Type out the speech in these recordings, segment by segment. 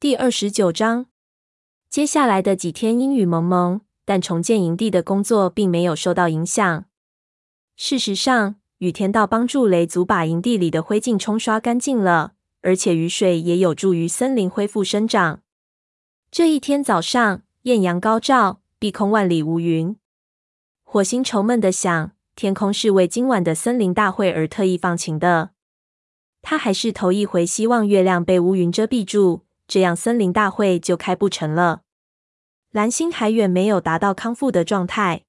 第二十九章。接下来的几天阴雨蒙蒙，但重建营地的工作并没有受到影响。事实上，雨天倒帮助雷族把营地里的灰烬冲刷干净了，而且雨水也有助于森林恢复生长。这一天早上，艳阳高照，碧空万里无云。火星愁闷的想：天空是为今晚的森林大会而特意放晴的。他还是头一回希望月亮被乌云遮蔽住，这样森林大会就开不成了。蓝星还远没有达到康复的状态，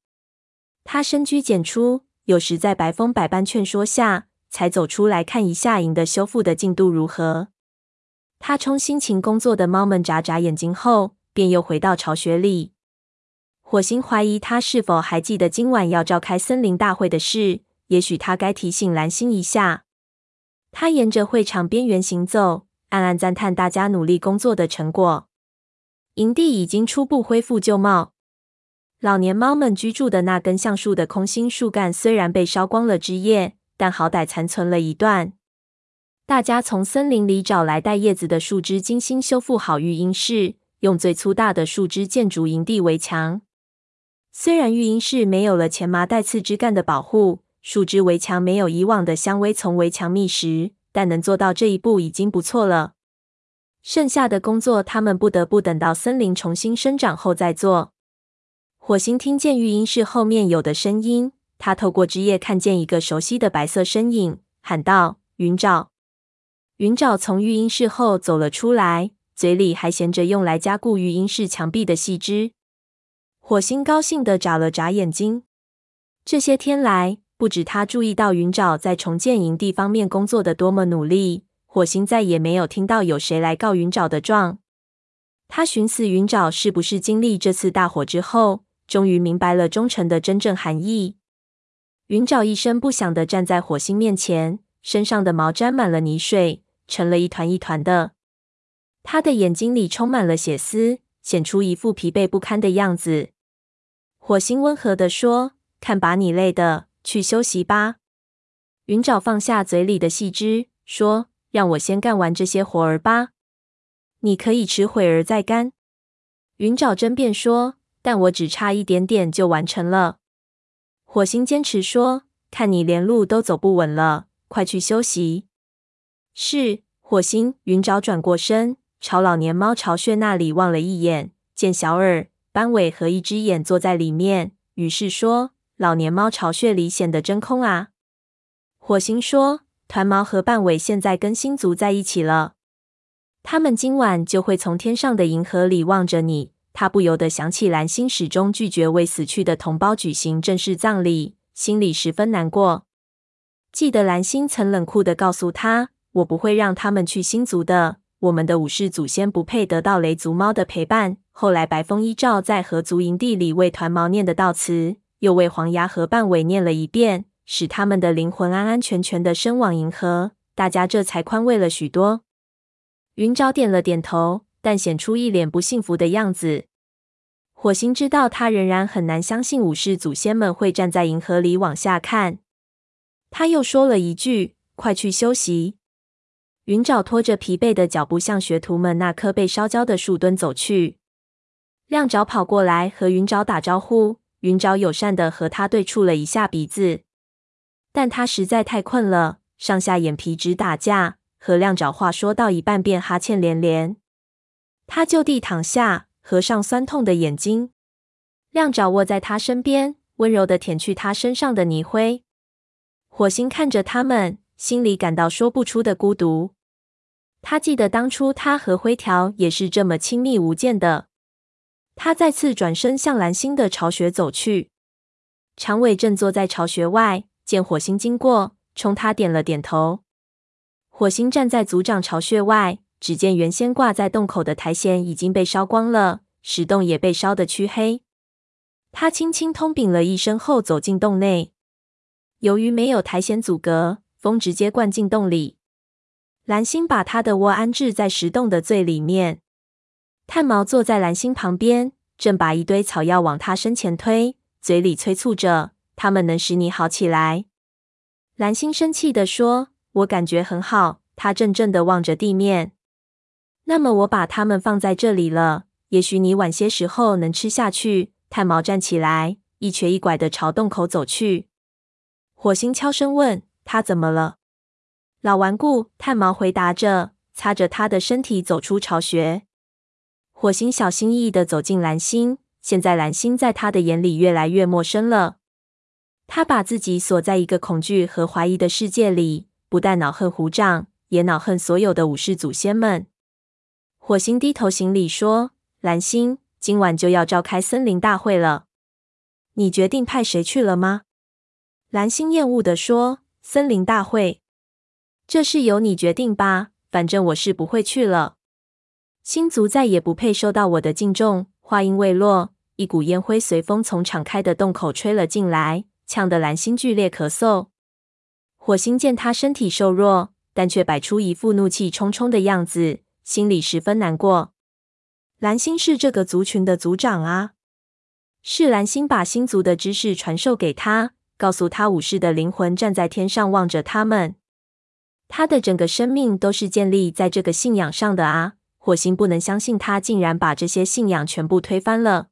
他深居简出。有时在白风百般劝说下，才走出来看一下营的修复的进度如何。他冲辛勤工作的猫们眨眨眼睛后，便又回到巢穴里。火星怀疑他是否还记得今晚要召开森林大会的事，也许他该提醒蓝星一下。他沿着会场边缘行走，暗暗赞叹大家努力工作的成果。营地已经初步恢复旧貌。老年猫们居住的那根橡树的空心树干虽然被烧光了枝叶，但好歹残存了一段。大家从森林里找来带叶子的树枝，精心修复好育婴室，用最粗大的树枝建筑营地围墙。虽然育婴室没有了前麻带刺枝干的保护，树枝围墙没有以往的纤维丛围墙密实，但能做到这一步已经不错了。剩下的工作，他们不得不等到森林重新生长后再做。火星听见育婴室后面有的声音，他透过枝叶看见一个熟悉的白色身影，喊道：“云沼！”云沼从育婴室后走了出来，嘴里还衔着用来加固育婴室墙壁的细枝。火星高兴地眨了眨眼睛。这些天来，不止他注意到云沼在重建营地方面工作的多么努力，火星再也没有听到有谁来告云沼的状。他寻思，云沼是不是经历这次大火之后，终于明白了忠诚的真正含义。云沼一声不响地站在火星面前，身上的毛沾满了泥水，成了一团一团的。他的眼睛里充满了血丝，显出一副疲惫不堪的样子。火星温和地说：“看把你累的，去休息吧。”云沼放下嘴里的细枝，说：“让我先干完这些活儿吧。你可以迟会儿再干。”云沼争辩说。但我只差一点点就完成了。火星坚持说：“看你连路都走不稳了，快去休息。”是，火星。云沼转过身，朝老年猫巢穴那里望了一眼，见小耳、斑尾和一只眼坐在里面，于是说：“老年猫巢穴里显得真空啊。”火星说：“团毛和半尾现在跟星族在一起了，他们今晚就会从天上的银河里望着你。”他不由得想起蓝星始终拒绝为死去的同胞举行正式葬礼，心里十分难过。记得蓝星曾冷酷的告诉他：“我不会让他们去星族的。我们的武士祖先不配得到雷族猫的陪伴。”后来，白风依照在河族营地里为团毛念的悼词，又为黄牙和半尾念了一遍，使他们的灵魂安安全全的升往银河。大家这才宽慰了许多。云沼点了点头。但显出一脸不幸福的样子。火星知道他仍然很难相信武士祖先们会站在银河里往下看。他又说了一句：“快去休息。”云沼拖着疲惫的脚步向学徒们那棵被烧焦的树墩走去。亮爪跑过来和云沼打招呼，云沼友善地和他对触了一下鼻子，但他实在太困了，上下眼皮直打架，和亮爪话说到一半便哈欠连连。他就地躺下，合上酸痛的眼睛。亮爪卧在他身边，温柔地舔去他身上的泥灰。火星看着他们，心里感到说不出的孤独。他记得当初他和灰条也是这么亲密无间的。他再次转身向蓝星的巢穴走去。长尾正坐在巢穴外，见火星经过，冲他点了点头。火星站在族长巢穴外。只见原先挂在洞口的苔藓已经被烧光了，石洞也被烧得黢黑。他轻轻通禀了一声后，走进洞内。由于没有苔藓阻隔，风直接灌进洞里。蓝星把他的窝安置在石洞的最里面。炭毛坐在蓝星旁边，正把一堆草药往他身前推，嘴里催促着：“他们能使你好起来。”蓝星生气地说：“我感觉很好。”他怔怔地望着地面。那么我把它们放在这里了，也许你晚些时候能吃下去。炭毛站起来，一瘸一拐地朝洞口走去。火星悄声问：“他怎么了？”老顽固，炭毛回答着，擦着他的身体走出巢穴。火星小心翼翼地走进蓝星，现在蓝星在他的眼里越来越陌生了。他把自己锁在一个恐惧和怀疑的世界里，不但恼恨虎掌，也恼恨所有的武士祖先们。火星低头行礼说：“蓝星。”今晚就要召开森林大会了，你决定派谁去了吗？蓝星厌恶地说：“森林大会，这事由你决定吧，反正我是不会去了。星族再也不配受到我的敬重。”话音未落，一股烟灰随风从敞开的洞口吹了进来，呛得蓝星剧烈咳嗽。火星见他身体瘦弱，但却摆出一副怒气冲冲的样子，心里十分难过。蓝星是这个族群的族长啊，是蓝星把星族的知识传授给他，告诉他武士的灵魂站在天上望着他们，他的整个生命都是建立在这个信仰上的啊！火星不能相信他竟然把这些信仰全部推翻了。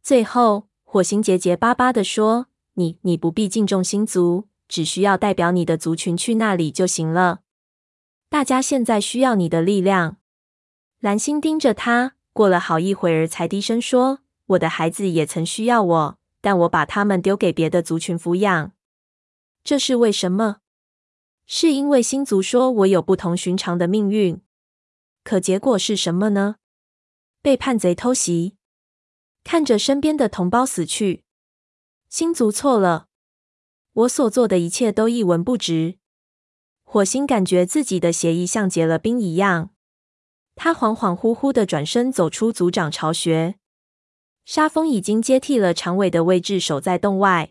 最后，火星结结巴巴地说：“你你不必敬重星族，只需要代表你的族群去那里就行了。大家现在需要你的力量。”蓝星盯着他。过了好一会儿，才低声说：“我的孩子也曾需要我，但我把他们丢给别的族群抚养。这是为什么？是因为星族说我有不同寻常的命运。可结果是什么呢？被叛贼偷袭，看着身边的同胞死去。星族错了，我所做的一切都一文不值。火星感觉自己的血液像结了冰一样。”他恍恍惚惚的转身走出族长巢穴，沙风已经接替了长尾的位置，守在洞外。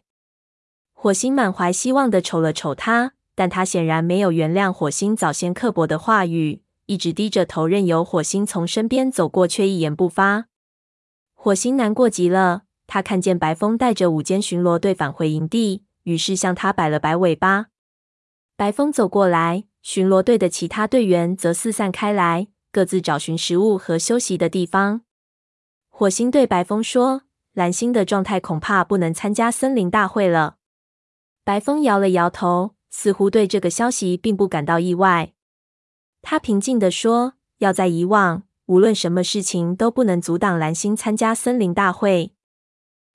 火星满怀希望的瞅了瞅他，但他显然没有原谅火星早先刻薄的话语，一直低着头，任由火星从身边走过，却一言不发。火星难过极了，他看见白风带着五间巡逻队返回营地，于是向他摆了摆尾巴。白风走过来，巡逻队的其他队员则四散开来。各自找寻食物和休息的地方。火星对白风说：“蓝星的状态恐怕不能参加森林大会了。”白风摇了摇头，似乎对这个消息并不感到意外。他平静地说：“要在以往，无论什么事情都不能阻挡蓝星参加森林大会。”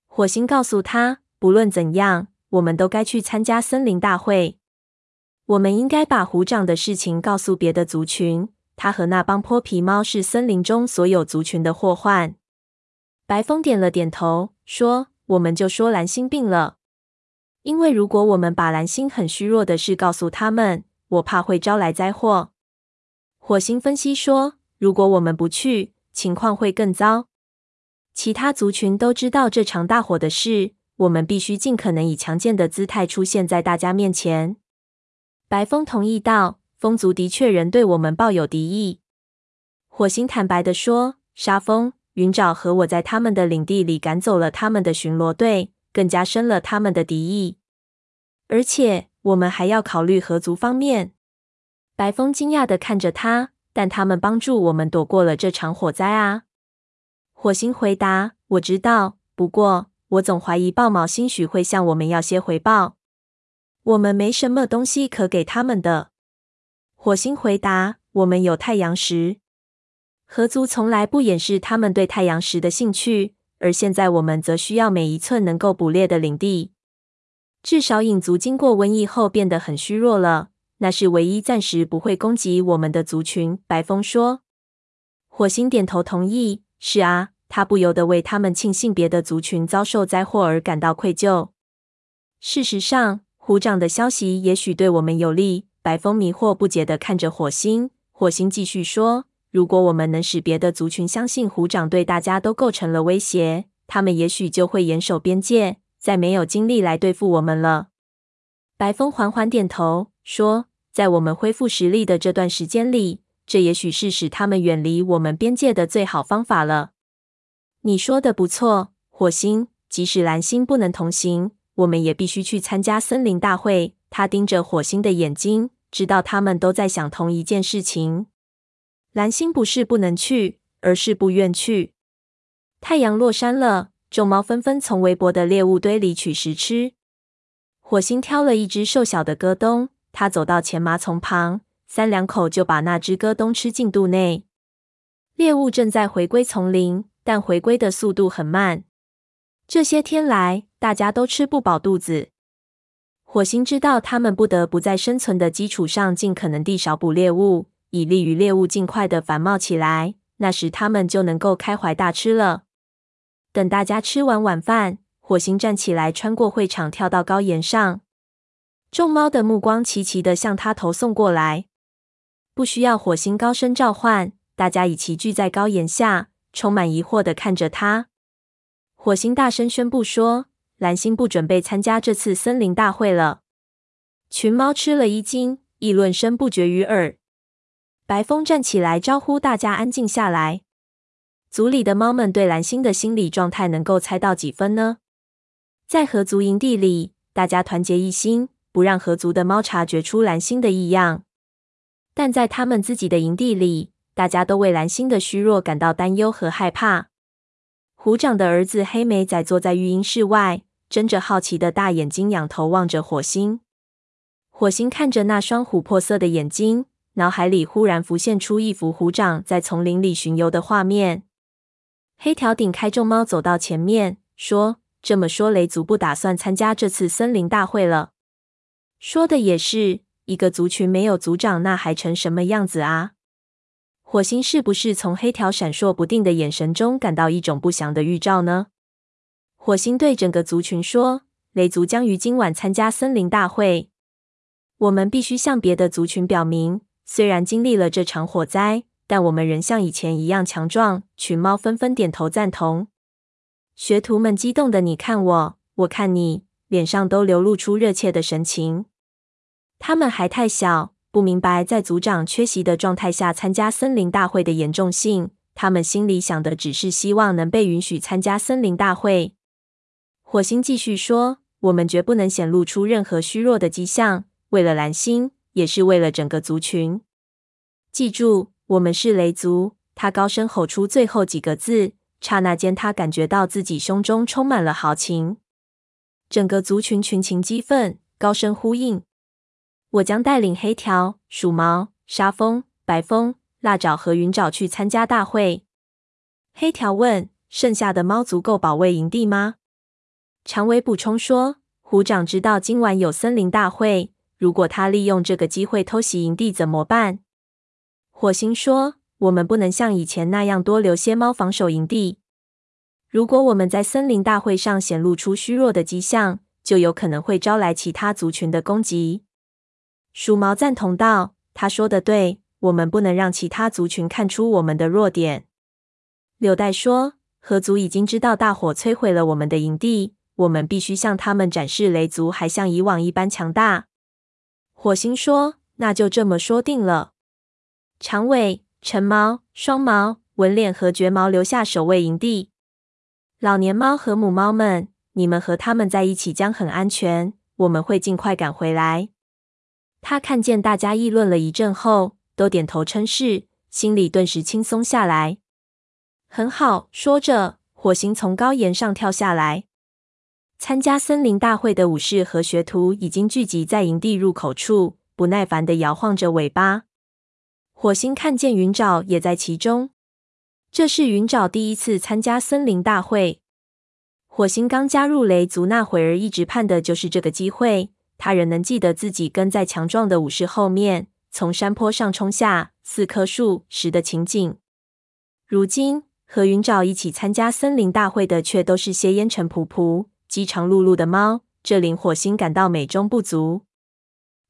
火星告诉他：“不论怎样，我们都该去参加森林大会。我们应该把虎掌的事情告诉别的族群。”他和那帮泼皮猫是森林中所有族群的祸患。白风点了点头，说：“我们就说蓝星病了，因为如果我们把蓝星很虚弱的事告诉他们，我怕会招来灾祸。”火星分析说：“如果我们不去，情况会更糟。其他族群都知道这场大火的事，我们必须尽可能以强健的姿态出现在大家面前。”白风同意道。风族的确仍对我们抱有敌意。火星坦白地说：“沙风、云爪和我在他们的领地里赶走了他们的巡逻队，更加深了他们的敌意。而且，我们还要考虑合族方面。”白风惊讶的看着他，但他们帮助我们躲过了这场火灾啊！火星回答：“我知道，不过我总怀疑豹毛兴许会向我们要些回报。我们没什么东西可给他们的。”火星回答：“我们有太阳石，河族从来不掩饰他们对太阳石的兴趣，而现在我们则需要每一寸能够捕猎的领地。至少影族经过瘟疫后变得很虚弱了，那是唯一暂时不会攻击我们的族群。”白风说。火星点头同意：“是啊。”他不由得为他们庆幸别的族群遭受灾祸而感到愧疚。事实上，虎掌的消息也许对我们有利。白风迷惑不解地看着火星，火星继续说：“如果我们能使别的族群相信虎掌对大家都构成了威胁，他们也许就会严守边界，再没有精力来对付我们了。”白风缓缓点头说：“在我们恢复实力的这段时间里，这也许是使他们远离我们边界的最好方法了。”你说的不错，火星。即使蓝星不能同行，我们也必须去参加森林大会。他盯着火星的眼睛，知道他们都在想同一件事情。蓝星不是不能去，而是不愿去。太阳落山了，众猫纷纷从围脖的猎物堆里取食吃。火星挑了一只瘦小的戈东，他走到前麻丛旁，三两口就把那只鸽东吃进肚内。猎物正在回归丛林，但回归的速度很慢。这些天来，大家都吃不饱肚子。火星知道，他们不得不在生存的基础上，尽可能地少捕猎物，以利于猎物尽快的繁茂起来。那时，他们就能够开怀大吃了。等大家吃完晚饭，火星站起来，穿过会场，跳到高岩上。众猫的目光齐齐地向他投送过来，不需要火星高声召唤，大家已齐聚在高岩下，充满疑惑地看着他。火星大声宣布说：“蓝星不准备参加这次森林大会了。”群猫吃了一惊，议论声不绝于耳。白风站起来招呼大家安静下来。族里的猫们对蓝星的心理状态能够猜到几分呢？在合族营地里，大家团结一心。不让合族的猫察觉出蓝星的异样，但在他们自己的营地里，大家都为蓝星的虚弱感到担忧和害怕。虎掌的儿子黑莓仔坐在育婴室外，睁着好奇的大眼睛，仰头望着火星。火星看着那双琥珀色的眼睛，脑海里忽然浮现出一幅虎掌在丛林里巡游的画面。黑条顶开众猫走到前面，说：“这么说，雷族不打算参加这次森林大会了？”说的也是，一个族群没有族长，那还成什么样子啊？火星是不是从黑条闪烁不定的眼神中感到一种不祥的预兆呢？火星对整个族群说：“雷族将于今晚参加森林大会，我们必须向别的族群表明，虽然经历了这场火灾，但我们仍像以前一样强壮。”群猫纷纷点头赞同。学徒们激动的你看我，我看你，脸上都流露出热切的神情。他们还太小，不明白在族长缺席的状态下参加森林大会的严重性。他们心里想的只是希望能被允许参加森林大会。火星继续说：“我们绝不能显露出任何虚弱的迹象，为了蓝星，也是为了整个族群。记住，我们是雷族。”他高声吼出最后几个字，刹那间，他感觉到自己胸中充满了豪情。整个族群群情激愤，高声呼应。我将带领黑条、鼠毛、沙蜂、白蜂、蜡爪和云爪去参加大会。黑条问：“剩下的猫足够保卫营地吗？”长尾补充说：“虎掌知道今晚有森林大会，如果他利用这个机会偷袭营地怎么办？”火星说：“我们不能像以前那样多留些猫防守营地。如果我们在森林大会上显露出虚弱的迹象，就有可能会招来其他族群的攻击。”鼠毛赞同道：“他说的对，我们不能让其他族群看出我们的弱点。”柳带说：“河族已经知道大火摧毁了我们的营地，我们必须向他们展示雷族还像以往一般强大。”火星说：“那就这么说定了。”长尾、橙毛、双毛、纹脸和绝毛留下守卫营地。老年猫和母猫们，你们和他们在一起将很安全，我们会尽快赶回来。他看见大家议论了一阵后，都点头称是，心里顿时轻松下来。很好，说着，火星从高岩上跳下来。参加森林大会的武士和学徒已经聚集在营地入口处，不耐烦地摇晃着尾巴。火星看见云爪也在其中，这是云爪第一次参加森林大会。火星刚加入雷族那会儿，一直盼的就是这个机会。他仍能记得自己跟在强壮的武士后面，从山坡上冲下四棵树时的情景。如今和云爪一起参加森林大会的，却都是些烟尘仆仆、饥肠辘辘的猫，这令火星感到美中不足。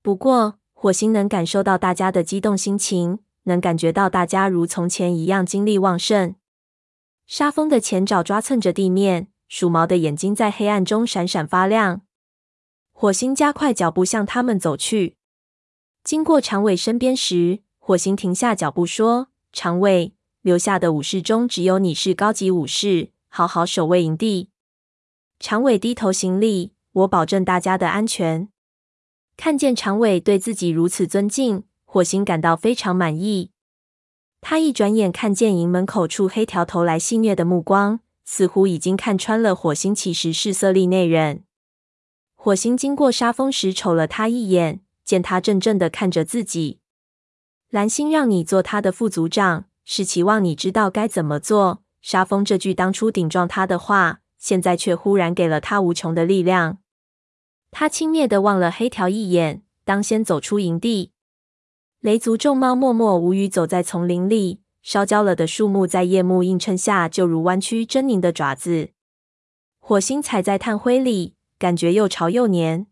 不过，火星能感受到大家的激动心情，能感觉到大家如从前一样精力旺盛。沙蜂的前爪抓蹭着地面，鼠毛的眼睛在黑暗中闪闪发亮。火星加快脚步向他们走去。经过长尾身边时，火星停下脚步说：“长尾，留下的武士中只有你是高级武士，好好守卫营地。”长尾低头行礼：“我保证大家的安全。”看见长尾对自己如此尊敬，火星感到非常满意。他一转眼看见营门口处黑条投来戏谑的目光，似乎已经看穿了火星其实是色厉内荏。火星经过沙峰时，瞅了他一眼，见他怔怔的看着自己。蓝星让你做他的副组长，是期望你知道该怎么做。沙峰这句当初顶撞他的话，现在却忽然给了他无穷的力量。他轻蔑的望了黑条一眼，当先走出营地。雷族众猫默默无语走在丛林里，烧焦了的树木在夜幕映衬下，就如弯曲狰狞的爪子。火星踩在炭灰里。感觉又潮又黏，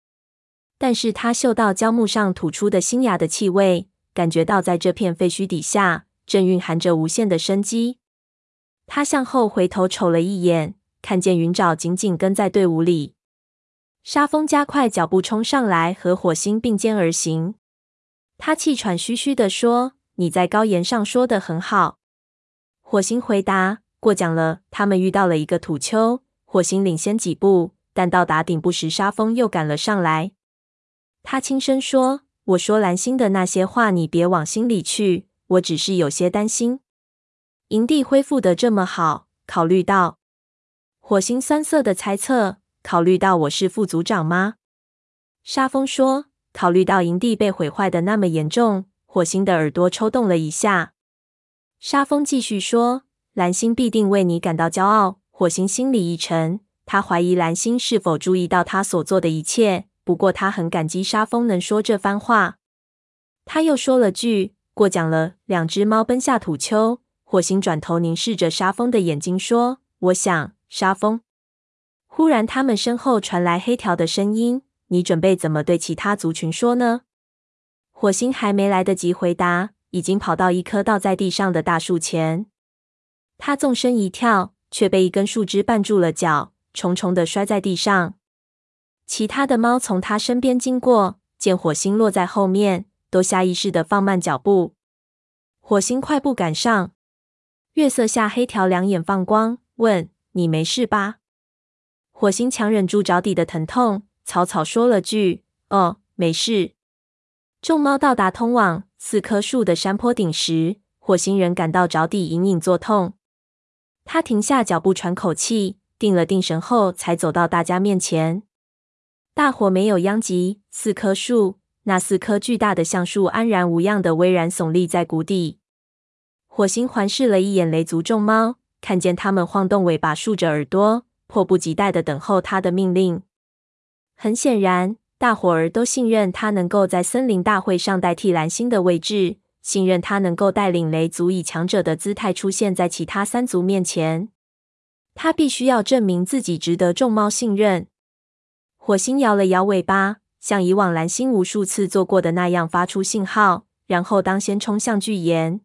但是他嗅到胶木上吐出的新芽的气味，感觉到在这片废墟底下正蕴含着无限的生机。他向后回头瞅了一眼，看见云沼紧紧跟在队伍里。沙风加快脚步冲上来，和火星并肩而行。他气喘吁吁地说：“你在高岩上说的很好。”火星回答：“过奖了。”他们遇到了一个土丘，火星领先几步。但到达顶部时，沙风又赶了上来。他轻声说：“我说蓝星的那些话，你别往心里去。我只是有些担心。营地恢复得这么好，考虑到……”火星酸涩的猜测：“考虑到我是副组长吗？”沙风说：“考虑到营地被毁坏的那么严重。”火星的耳朵抽动了一下。沙风继续说：“蓝星必定为你感到骄傲。”火星心里一沉。他怀疑蓝星是否注意到他所做的一切，不过他很感激沙风能说这番话。他又说了句：“过奖了。”两只猫奔下土丘，火星转头凝视着沙风的眼睛，说：“我想，沙风。”忽然，他们身后传来黑条的声音：“你准备怎么对其他族群说呢？”火星还没来得及回答，已经跑到一棵倒在地上的大树前。他纵身一跳，却被一根树枝绊住了脚。重重的摔在地上，其他的猫从他身边经过，见火星落在后面，都下意识的放慢脚步。火星快步赶上，月色下黑条两眼放光，问：“你没事吧？”火星强忍住脚底的疼痛，草草说了句：“哦，没事。”众猫到达通往四棵树的山坡顶时，火星仍感到脚底隐隐作痛。他停下脚步，喘口气。定了定神后，才走到大家面前。大火没有殃及四棵树，那四棵巨大的橡树安然无恙的巍然耸立在谷底。火星环视了一眼雷族众猫，看见它们晃动尾巴，竖着耳朵，迫不及待的等候他的命令。很显然，大伙儿都信任他能够在森林大会上代替蓝星的位置，信任他能够带领雷族以强者的姿态出现在其他三族面前。他必须要证明自己值得众猫信任。火星摇了摇尾巴，像以往蓝星无数次做过的那样发出信号，然后当先冲向巨岩。